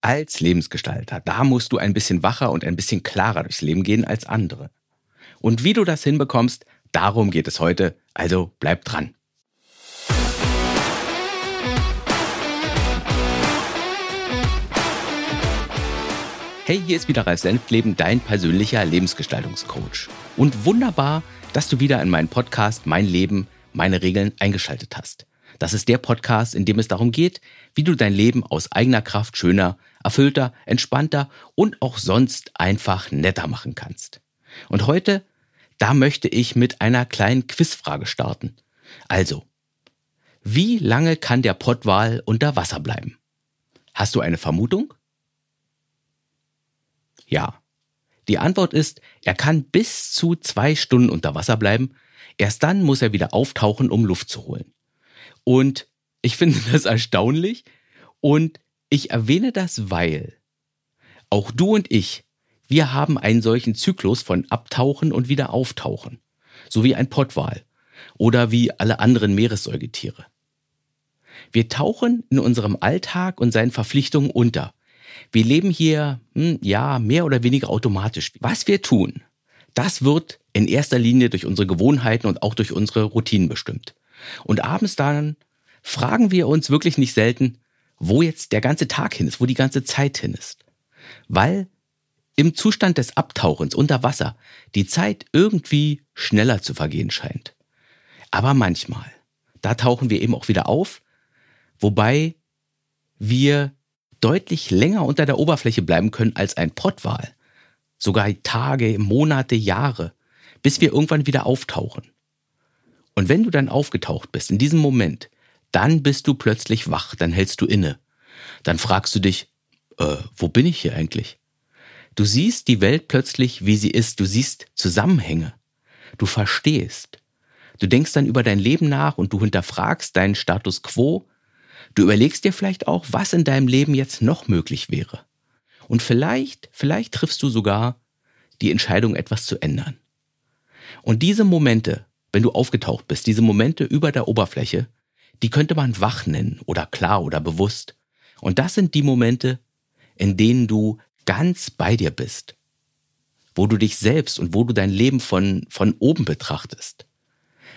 Als Lebensgestalter, da musst du ein bisschen wacher und ein bisschen klarer durchs Leben gehen als andere. Und wie du das hinbekommst, darum geht es heute, also bleib dran. Hey, hier ist wieder Ralf Senftleben, dein persönlicher Lebensgestaltungscoach. Und wunderbar, dass du wieder in meinen Podcast Mein Leben, meine Regeln eingeschaltet hast. Das ist der Podcast, in dem es darum geht, wie du dein Leben aus eigener Kraft schöner, erfüllter, entspannter und auch sonst einfach netter machen kannst. Und heute, da möchte ich mit einer kleinen Quizfrage starten. Also, wie lange kann der Pottwal unter Wasser bleiben? Hast du eine Vermutung? Ja. Die Antwort ist, er kann bis zu zwei Stunden unter Wasser bleiben. Erst dann muss er wieder auftauchen, um Luft zu holen. Und ich finde das erstaunlich und ich erwähne das, weil auch du und ich, wir haben einen solchen Zyklus von Abtauchen und wieder Auftauchen, so wie ein Pottwal oder wie alle anderen Meeressäugetiere. Wir tauchen in unserem Alltag und seinen Verpflichtungen unter. Wir leben hier, hm, ja, mehr oder weniger automatisch. Was wir tun, das wird in erster Linie durch unsere Gewohnheiten und auch durch unsere Routinen bestimmt. Und abends dann fragen wir uns wirklich nicht selten, wo jetzt der ganze Tag hin ist, wo die ganze Zeit hin ist. Weil im Zustand des Abtauchens unter Wasser die Zeit irgendwie schneller zu vergehen scheint. Aber manchmal, da tauchen wir eben auch wieder auf, wobei wir deutlich länger unter der Oberfläche bleiben können als ein Pottwal. Sogar Tage, Monate, Jahre, bis wir irgendwann wieder auftauchen. Und wenn du dann aufgetaucht bist, in diesem Moment, dann bist du plötzlich wach, dann hältst du inne. Dann fragst du dich, äh, wo bin ich hier eigentlich? Du siehst die Welt plötzlich, wie sie ist, du siehst Zusammenhänge, du verstehst. Du denkst dann über dein Leben nach und du hinterfragst deinen Status quo. Du überlegst dir vielleicht auch, was in deinem Leben jetzt noch möglich wäre. Und vielleicht, vielleicht triffst du sogar die Entscheidung, etwas zu ändern. Und diese Momente, wenn du aufgetaucht bist, diese Momente über der Oberfläche, die könnte man wach nennen oder klar oder bewusst. Und das sind die Momente, in denen du ganz bei dir bist, wo du dich selbst und wo du dein Leben von, von oben betrachtest.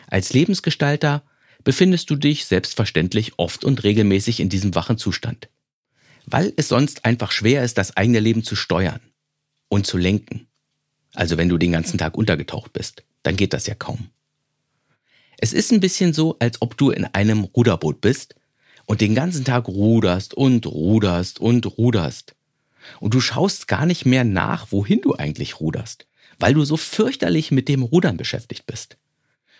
Als Lebensgestalter befindest du dich selbstverständlich oft und regelmäßig in diesem wachen Zustand, weil es sonst einfach schwer ist, das eigene Leben zu steuern und zu lenken. Also wenn du den ganzen Tag untergetaucht bist, dann geht das ja kaum. Es ist ein bisschen so, als ob du in einem Ruderboot bist und den ganzen Tag ruderst und ruderst und ruderst. Und du schaust gar nicht mehr nach, wohin du eigentlich ruderst, weil du so fürchterlich mit dem Rudern beschäftigt bist.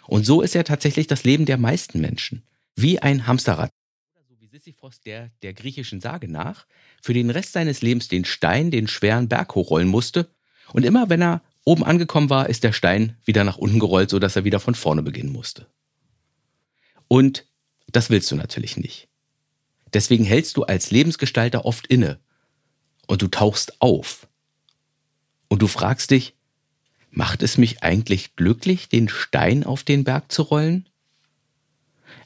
Und so ist ja tatsächlich das Leben der meisten Menschen. Wie ein Hamsterrad. So wie Sisyphos der, der griechischen Sage nach, für den Rest seines Lebens den Stein den schweren Berg hochrollen musste. Und immer wenn er Oben angekommen war, ist der Stein wieder nach unten gerollt, sodass er wieder von vorne beginnen musste. Und das willst du natürlich nicht. Deswegen hältst du als Lebensgestalter oft inne und du tauchst auf. Und du fragst dich, macht es mich eigentlich glücklich, den Stein auf den Berg zu rollen?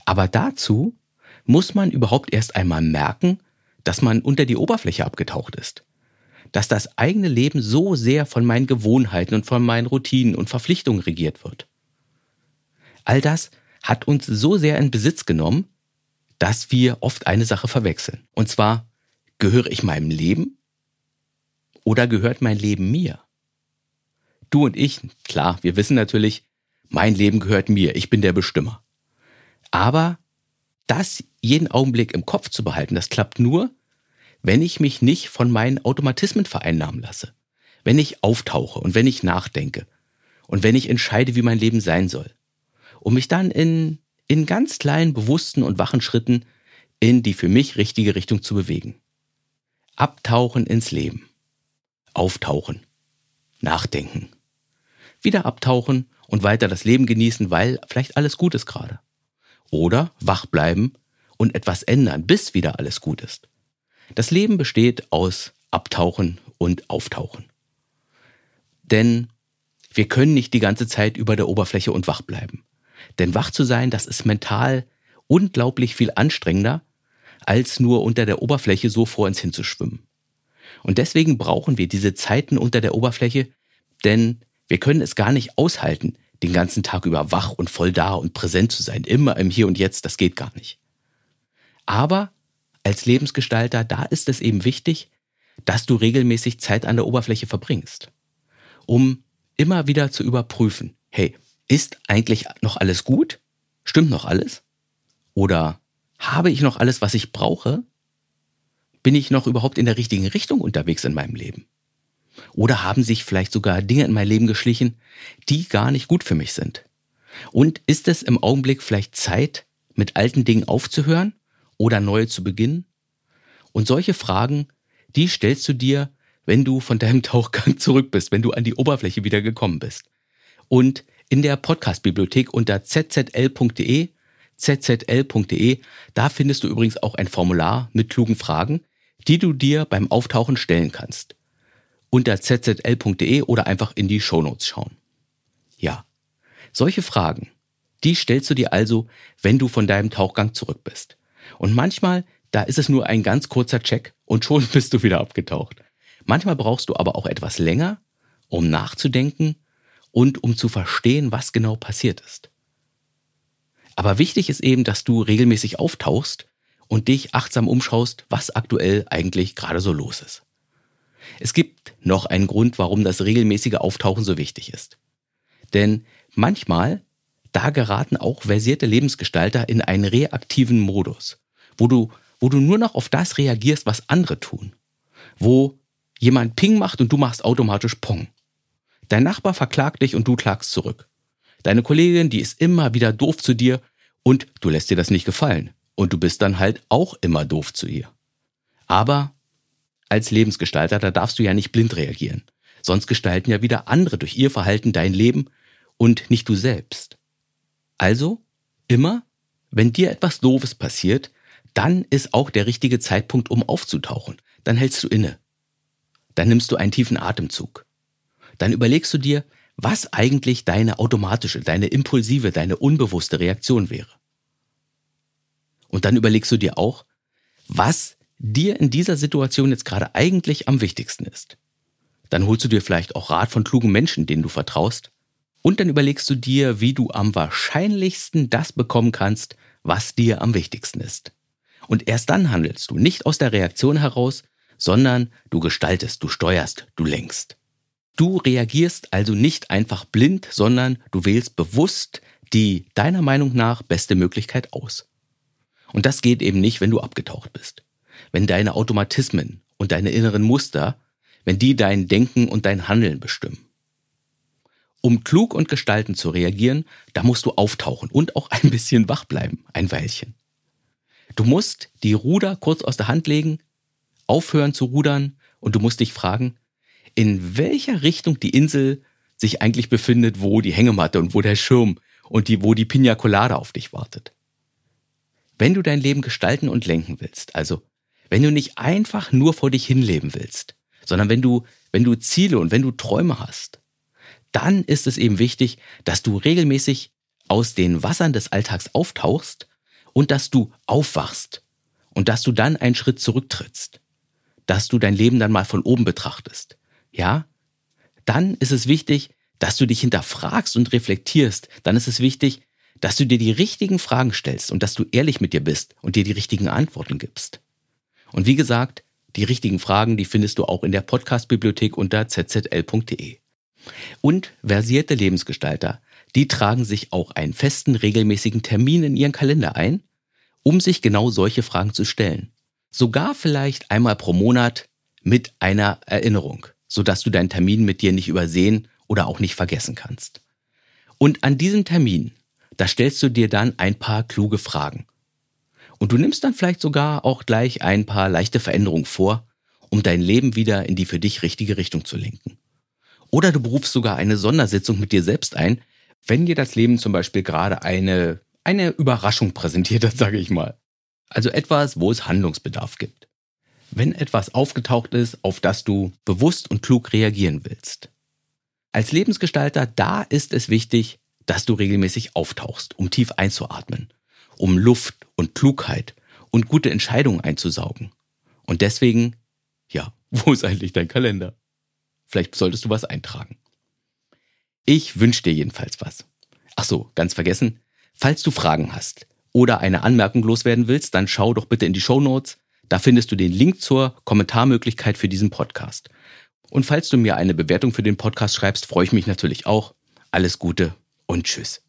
Aber dazu muss man überhaupt erst einmal merken, dass man unter die Oberfläche abgetaucht ist dass das eigene Leben so sehr von meinen Gewohnheiten und von meinen Routinen und Verpflichtungen regiert wird. All das hat uns so sehr in Besitz genommen, dass wir oft eine Sache verwechseln. Und zwar, gehöre ich meinem Leben oder gehört mein Leben mir? Du und ich, klar, wir wissen natürlich, mein Leben gehört mir, ich bin der Bestimmer. Aber das jeden Augenblick im Kopf zu behalten, das klappt nur, wenn ich mich nicht von meinen Automatismen vereinnahmen lasse, wenn ich auftauche und wenn ich nachdenke und wenn ich entscheide, wie mein Leben sein soll, um mich dann in, in ganz kleinen, bewussten und wachen Schritten in die für mich richtige Richtung zu bewegen. Abtauchen ins Leben. Auftauchen. Nachdenken. Wieder abtauchen und weiter das Leben genießen, weil vielleicht alles gut ist gerade. Oder wach bleiben und etwas ändern, bis wieder alles gut ist. Das Leben besteht aus Abtauchen und Auftauchen. Denn wir können nicht die ganze Zeit über der Oberfläche und wach bleiben. Denn wach zu sein, das ist mental unglaublich viel anstrengender, als nur unter der Oberfläche so vor uns hinzuschwimmen. Und deswegen brauchen wir diese Zeiten unter der Oberfläche, denn wir können es gar nicht aushalten, den ganzen Tag über wach und voll da und präsent zu sein, immer im Hier und Jetzt, das geht gar nicht. Aber als Lebensgestalter, da ist es eben wichtig, dass du regelmäßig Zeit an der Oberfläche verbringst, um immer wieder zu überprüfen, hey, ist eigentlich noch alles gut? Stimmt noch alles? Oder habe ich noch alles, was ich brauche? Bin ich noch überhaupt in der richtigen Richtung unterwegs in meinem Leben? Oder haben sich vielleicht sogar Dinge in mein Leben geschlichen, die gar nicht gut für mich sind? Und ist es im Augenblick vielleicht Zeit, mit alten Dingen aufzuhören oder neue zu beginnen? Und solche Fragen, die stellst du dir, wenn du von deinem Tauchgang zurück bist, wenn du an die Oberfläche wieder gekommen bist. Und in der Podcast-Bibliothek unter zzl.de, zzl.de, da findest du übrigens auch ein Formular mit klugen Fragen, die du dir beim Auftauchen stellen kannst. Unter zzl.de oder einfach in die Shownotes schauen. Ja, solche Fragen, die stellst du dir also, wenn du von deinem Tauchgang zurück bist. Und manchmal, da ist es nur ein ganz kurzer Check und schon bist du wieder abgetaucht. Manchmal brauchst du aber auch etwas länger, um nachzudenken und um zu verstehen, was genau passiert ist. Aber wichtig ist eben, dass du regelmäßig auftauchst und dich achtsam umschaust, was aktuell eigentlich gerade so los ist. Es gibt noch einen Grund, warum das regelmäßige Auftauchen so wichtig ist. Denn manchmal, da geraten auch versierte Lebensgestalter in einen reaktiven Modus, wo du, wo du nur noch auf das reagierst, was andere tun. Wo jemand Ping macht und du machst automatisch Pong. Dein Nachbar verklagt dich und du klagst zurück. Deine Kollegin, die ist immer wieder doof zu dir und du lässt dir das nicht gefallen. Und du bist dann halt auch immer doof zu ihr. Aber als Lebensgestalter, da darfst du ja nicht blind reagieren. Sonst gestalten ja wieder andere durch ihr Verhalten dein Leben und nicht du selbst. Also, immer, wenn dir etwas Doofes passiert, dann ist auch der richtige Zeitpunkt, um aufzutauchen. Dann hältst du inne. Dann nimmst du einen tiefen Atemzug dann überlegst du dir, was eigentlich deine automatische, deine impulsive, deine unbewusste Reaktion wäre. Und dann überlegst du dir auch, was dir in dieser Situation jetzt gerade eigentlich am wichtigsten ist. Dann holst du dir vielleicht auch Rat von klugen Menschen, denen du vertraust. Und dann überlegst du dir, wie du am wahrscheinlichsten das bekommen kannst, was dir am wichtigsten ist. Und erst dann handelst du nicht aus der Reaktion heraus, sondern du gestaltest, du steuerst, du lenkst. Du reagierst also nicht einfach blind, sondern du wählst bewusst die deiner Meinung nach beste Möglichkeit aus. Und das geht eben nicht, wenn du abgetaucht bist. Wenn deine Automatismen und deine inneren Muster, wenn die dein Denken und dein Handeln bestimmen. Um klug und gestalten zu reagieren, da musst du auftauchen und auch ein bisschen wach bleiben, ein Weilchen. Du musst die Ruder kurz aus der Hand legen, aufhören zu rudern und du musst dich fragen, in welcher Richtung die Insel sich eigentlich befindet, wo die Hängematte und wo der Schirm und die, wo die Pina Colada auf dich wartet. Wenn du dein Leben gestalten und lenken willst, also wenn du nicht einfach nur vor dich hinleben willst, sondern wenn du, wenn du Ziele und wenn du Träume hast, dann ist es eben wichtig, dass du regelmäßig aus den Wassern des Alltags auftauchst und dass du aufwachst und dass du dann einen Schritt zurücktrittst, dass du dein Leben dann mal von oben betrachtest, ja, dann ist es wichtig, dass du dich hinterfragst und reflektierst. Dann ist es wichtig, dass du dir die richtigen Fragen stellst und dass du ehrlich mit dir bist und dir die richtigen Antworten gibst. Und wie gesagt, die richtigen Fragen, die findest du auch in der Podcast-Bibliothek unter zzl.de. Und versierte Lebensgestalter, die tragen sich auch einen festen, regelmäßigen Termin in ihren Kalender ein, um sich genau solche Fragen zu stellen. Sogar vielleicht einmal pro Monat mit einer Erinnerung sodass du deinen Termin mit dir nicht übersehen oder auch nicht vergessen kannst. Und an diesem Termin, da stellst du dir dann ein paar kluge Fragen. Und du nimmst dann vielleicht sogar auch gleich ein paar leichte Veränderungen vor, um dein Leben wieder in die für dich richtige Richtung zu lenken. Oder du berufst sogar eine Sondersitzung mit dir selbst ein, wenn dir das Leben zum Beispiel gerade eine, eine Überraschung präsentiert hat, sage ich mal. Also etwas, wo es Handlungsbedarf gibt wenn etwas aufgetaucht ist, auf das du bewusst und klug reagieren willst. Als Lebensgestalter, da ist es wichtig, dass du regelmäßig auftauchst, um tief einzuatmen, um Luft und Klugheit und gute Entscheidungen einzusaugen. Und deswegen, ja, Wo ist eigentlich dein Kalender? Vielleicht solltest du was eintragen. Ich wünsche dir jedenfalls was. Ach so, ganz vergessen. Falls du Fragen hast oder eine Anmerkung loswerden willst, dann schau doch bitte in die Show Notes. Da findest du den Link zur Kommentarmöglichkeit für diesen Podcast. Und falls du mir eine Bewertung für den Podcast schreibst, freue ich mich natürlich auch. Alles Gute und tschüss.